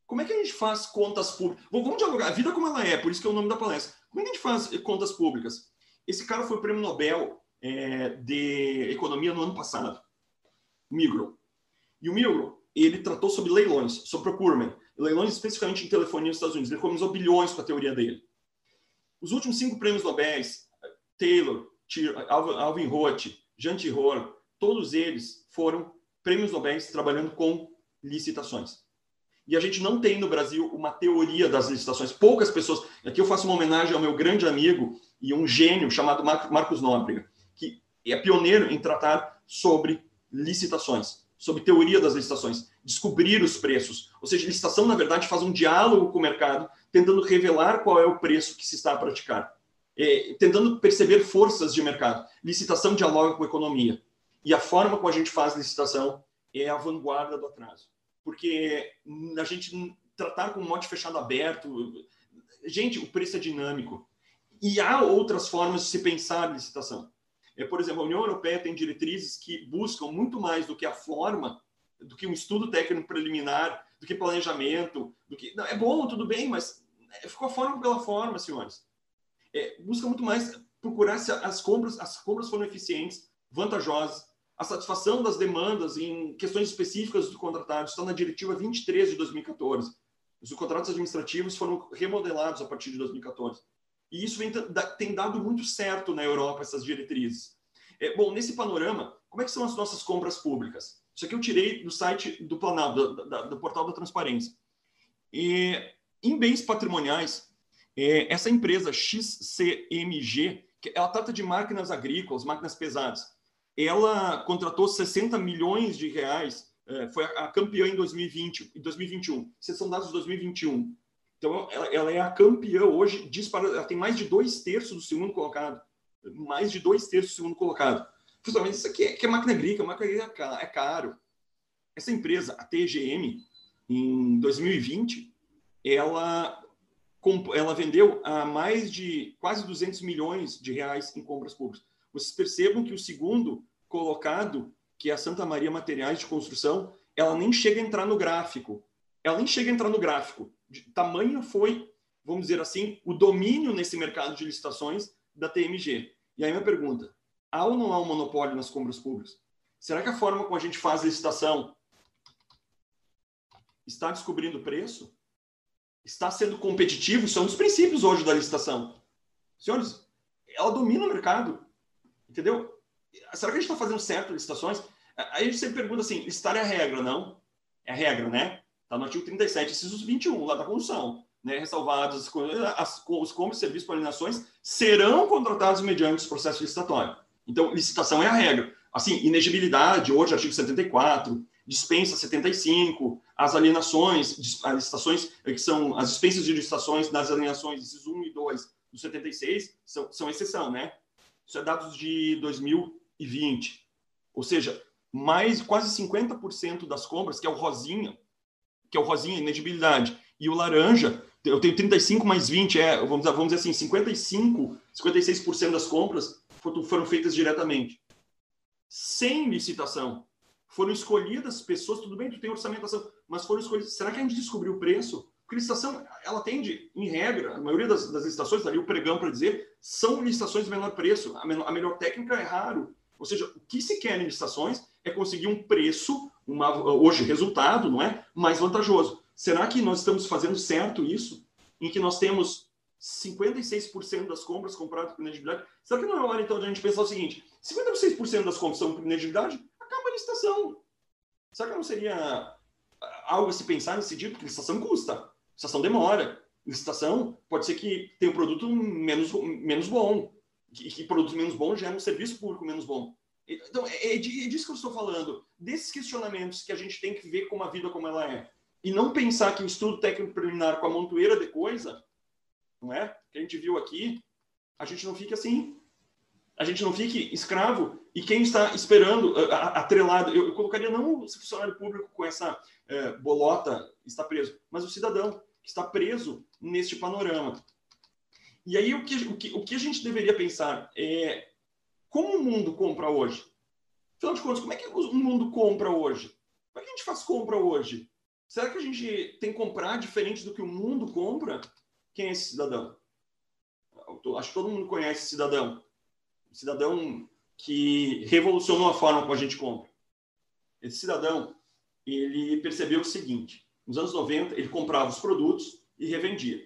Como é que a gente faz contas públicas? Bom, vamos dialogar, a vida como ela é, por isso que é o nome da palestra. Como é que a gente faz contas públicas? Esse cara foi prêmio Nobel é, de Economia no ano passado, Migro. E o Migro, ele tratou sobre leilões, sobre procurement, leilões especificamente em telefonia nos Estados Unidos. Ele economizou bilhões com a teoria dele. Os últimos cinco prêmios Nobel, Taylor, Alvin Roth, Jean Tirole, todos eles foram prêmios Nobel trabalhando com licitações. E a gente não tem no Brasil uma teoria das licitações. Poucas pessoas. Aqui eu faço uma homenagem ao meu grande amigo e um gênio chamado Marcos Nóbrega, que é pioneiro em tratar sobre licitações, sobre teoria das licitações, descobrir os preços. Ou seja, licitação, na verdade, faz um diálogo com o mercado, tentando revelar qual é o preço que se está a praticar, é, tentando perceber forças de mercado. Licitação dialoga com economia. E a forma como a gente faz licitação é a vanguarda do atraso porque a gente tratar com um mote fechado aberto. Gente, o preço é dinâmico. E há outras formas de se pensar a licitação. É, por exemplo, a União Europeia tem diretrizes que buscam muito mais do que a forma, do que um estudo técnico preliminar, do que planejamento, do que não, é bom, tudo bem, mas ficou a forma pela forma, senhores. É, busca muito mais procurar se as compras, as compras foram eficientes, vantajosas, a satisfação das demandas em questões específicas do contratado está na Diretiva 23 de 2014. Os contratos administrativos foram remodelados a partir de 2014. E isso vem, tem dado muito certo na Europa, essas diretrizes. É, bom, nesse panorama, como é que são as nossas compras públicas? Isso aqui eu tirei do site do Planalto, do, do, do portal da transparência. E, em bens patrimoniais, é, essa empresa XCMG, ela trata de máquinas agrícolas, máquinas pesadas ela contratou 60 milhões de reais, é, foi a campeã em 2020 e 2021. Esses são dados de 2021. Então, ela, ela, é a campeã hoje, disparada, ela tem mais de dois terços do segundo colocado. Mais de dois terços do segundo colocado. Principalmente isso aqui é, que é máquina agrícola, máquina agrícola é, é caro. Essa empresa, a TGM, em 2020, ela, ela vendeu a mais de quase 200 milhões de reais em compras públicas. Vocês percebam que o segundo colocado, que é a Santa Maria Materiais de Construção, ela nem chega a entrar no gráfico. Ela nem chega a entrar no gráfico. De tamanho foi, vamos dizer assim, o domínio nesse mercado de licitações da TMG. E aí minha pergunta, há ou não há um monopólio nas compras públicas? Será que a forma como a gente faz licitação está descobrindo o preço? Está sendo competitivo? Isso é um princípios hoje da licitação. Senhores, ela domina o mercado. Entendeu? Será que a gente está fazendo certo licitações? Aí a gente sempre pergunta assim: listar é a regra, não? É a regra, né? Está no artigo 37, incisos 21, lá da Constituição. Né? Ressalvados as, os compras, serviços para alienações serão contratados mediante os processos licitatórios. Então, licitação é a regra. Assim, inegibilidade, hoje, artigo 74, dispensa 75, as alienações, as licitações, eh, que são as dispensas de licitações das alienações, incisos 1 e 2 do 76, são, são exceção, né? Isso é dados de 2020. Ou seja, mais quase 50% das compras, que é o rosinha, que é o rosinha, inedibilidade, e o laranja, eu tenho 35 mais 20, é, vamos vamos dizer assim, 55, 56% das compras foram feitas diretamente. Sem licitação. Foram escolhidas pessoas, tudo bem, tu tem orçamentação, mas foram escolhidas. Será que a gente descobriu o preço? Porque licitação, ela tende, em regra, a maioria das, das licitações, ali o pregão para dizer, são licitações de menor preço. A, menor, a melhor técnica é raro. Ou seja, o que se quer em licitações é conseguir um preço, uma, hoje resultado, não é? Mais vantajoso. Será que nós estamos fazendo certo isso? Em que nós temos 56% das compras compradas por inelegibilidade. Será que não é hora, então, de a gente pensar o seguinte: 56% das compras são por inelegibilidade, acaba a licitação. Será que não seria algo a se pensar nesse sentido? Porque licitação custa, licitação demora. Licitação pode ser que tenha um produto menos, menos bom, e que produto menos bom gera um serviço público menos bom. Então, é, é, disso que eu estou falando, desses questionamentos que a gente tem que ver como a vida como ela é. E não pensar que o estudo técnico preliminar com a montoeira de coisa, não é? Que a gente viu aqui, a gente não fica assim. A gente não fique escravo e quem está esperando, atrelado, eu, colocaria não o funcionário público com essa é, bolota está preso, mas o cidadão que está preso neste panorama. E aí o que, o que, o que a gente deveria pensar é como o mundo compra hoje? Afinal de contas, como é que o mundo compra hoje? Como é que a gente faz compra hoje? Será que a gente tem que comprar diferente do que o mundo compra? Quem é esse cidadão? Acho que todo mundo conhece esse cidadão. Cidadão que revolucionou a forma como a gente compra. Esse cidadão, ele percebeu o seguinte: nos anos 90, ele comprava os produtos e revendia.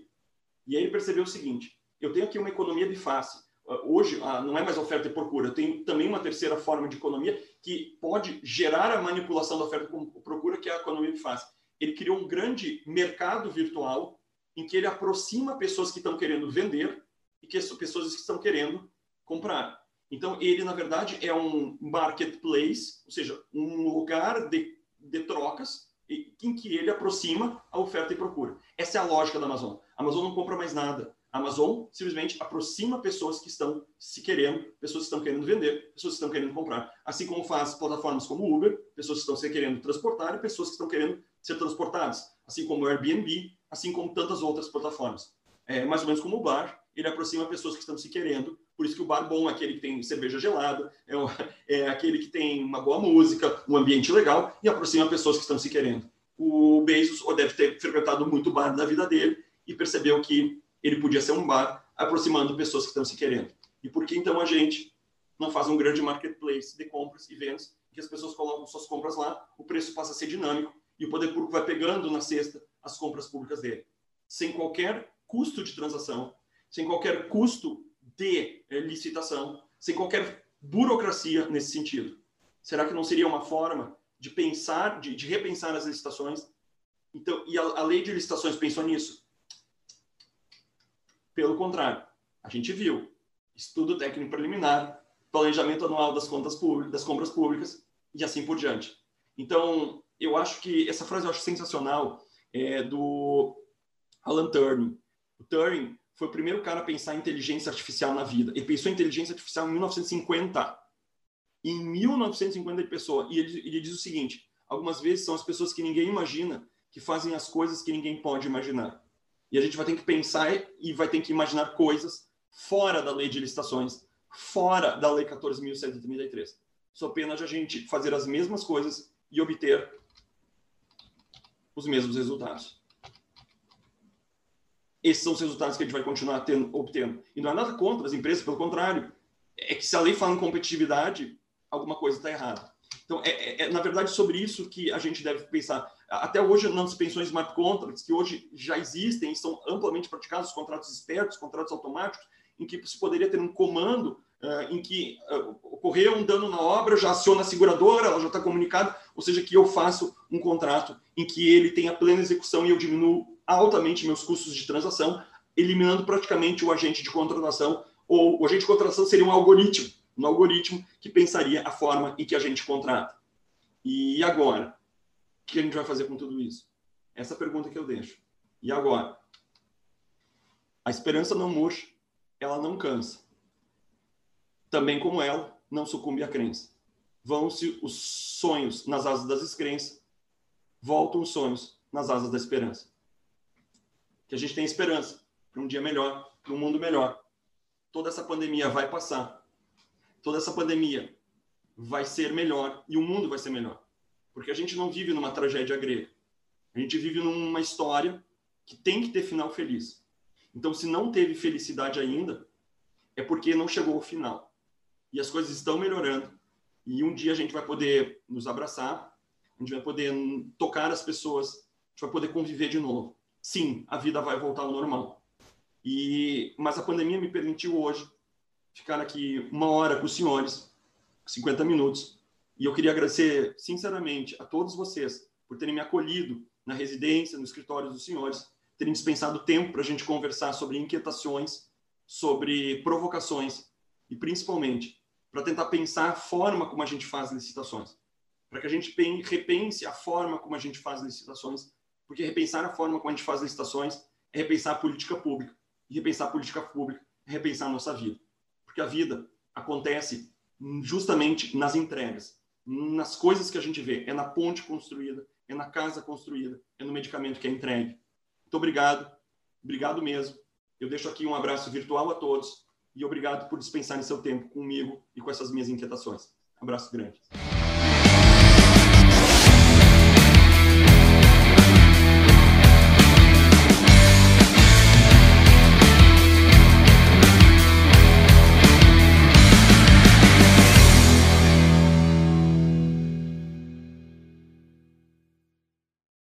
E aí ele percebeu o seguinte: eu tenho aqui uma economia de face. Hoje não é mais oferta e procura, eu tenho também uma terceira forma de economia que pode gerar a manipulação da oferta e procura, que é a economia de face. Ele criou um grande mercado virtual em que ele aproxima pessoas que estão querendo vender e que pessoas que estão querendo comprar. Então, ele, na verdade, é um marketplace, ou seja, um lugar de, de trocas em que ele aproxima a oferta e procura. Essa é a lógica da Amazon. A Amazon não compra mais nada. A Amazon simplesmente aproxima pessoas que estão se querendo, pessoas que estão querendo vender, pessoas que estão querendo comprar. Assim como faz plataformas como Uber, pessoas que estão se querendo transportar e pessoas que estão querendo ser transportadas. Assim como o Airbnb, assim como tantas outras plataformas. É mais ou menos como o bar, ele aproxima pessoas que estão se querendo. Por isso que o bar bom é aquele que tem cerveja gelada, é, o, é aquele que tem uma boa música, um ambiente legal e aproxima pessoas que estão se querendo. O Bezos deve ter frequentado muito bar na vida dele e percebeu que ele podia ser um bar aproximando pessoas que estão se querendo. E por que então a gente não faz um grande marketplace de compras e vendas, que as pessoas colocam suas compras lá, o preço passa a ser dinâmico e o poder público vai pegando na cesta as compras públicas dele, sem qualquer custo de transação, sem qualquer custo de é, licitação, sem qualquer burocracia nesse sentido. Será que não seria uma forma de pensar, de, de repensar as licitações? Então, e a, a lei de licitações pensou nisso? Pelo contrário, a gente viu estudo técnico preliminar, planejamento anual das contas públicas, das compras públicas e assim por diante. Então, eu acho que essa frase eu acho sensacional é do Alan Turing. O Turing foi o primeiro cara a pensar em inteligência artificial na vida. Ele pensou em inteligência artificial em 1950. Em 1950 ele pensou, e ele, ele diz o seguinte, algumas vezes são as pessoas que ninguém imagina que fazem as coisas que ninguém pode imaginar. E a gente vai ter que pensar e vai ter que imaginar coisas fora da lei de licitações, fora da lei 14.133. Só pena de a gente fazer as mesmas coisas e obter os mesmos resultados. Esses são os resultados que a gente vai continuar tendo, obtendo. E não é nada contra as empresas, pelo contrário. É que se a lei fala em competitividade, alguma coisa está errada. Então, é, é, é, na verdade sobre isso que a gente deve pensar. Até hoje, nas pensões smart contracts, que hoje já existem e são amplamente praticados, os contratos espertos, contratos automáticos, em que se poderia ter um comando em que ocorreu um dano na obra, já aciona a seguradora, ela já está comunicada, ou seja, que eu faço um contrato em que ele tenha plena execução e eu diminuo altamente meus custos de transação, eliminando praticamente o agente de contratação, ou o agente de contratação seria um algoritmo, um algoritmo que pensaria a forma em que a gente contrata. E agora? O que a gente vai fazer com tudo isso? Essa é pergunta que eu deixo. E agora? A esperança não murcha, ela não cansa. Também como ela, não sucumbe à crença. Vão-se os sonhos nas asas das descrenças, voltam os sonhos nas asas da esperança. que a gente tenha esperança para um dia melhor, para um mundo melhor. Toda essa pandemia vai passar. Toda essa pandemia vai ser melhor e o mundo vai ser melhor. Porque a gente não vive numa tragédia grega. A gente vive numa história que tem que ter final feliz. Então, se não teve felicidade ainda, é porque não chegou ao final. E as coisas estão melhorando. E um dia a gente vai poder nos abraçar, a gente vai poder tocar as pessoas, a gente vai poder conviver de novo. Sim, a vida vai voltar ao normal. E mas a pandemia me permitiu hoje ficar aqui uma hora com os senhores, 50 minutos. E eu queria agradecer sinceramente a todos vocês por terem me acolhido na residência, no escritório dos senhores, terem dispensado tempo para a gente conversar sobre inquietações, sobre provocações e principalmente para tentar pensar a forma como a gente faz licitações, para que a gente repense a forma como a gente faz licitações, porque repensar a forma como a gente faz licitações é repensar a política pública e repensar a política pública é repensar a nossa vida, porque a vida acontece justamente nas entregas, nas coisas que a gente vê, é na ponte construída, é na casa construída, é no medicamento que é entregue. Muito obrigado, obrigado mesmo. Eu deixo aqui um abraço virtual a todos e obrigado por dispensarem seu tempo comigo e com essas minhas inquietações. Abraço grande.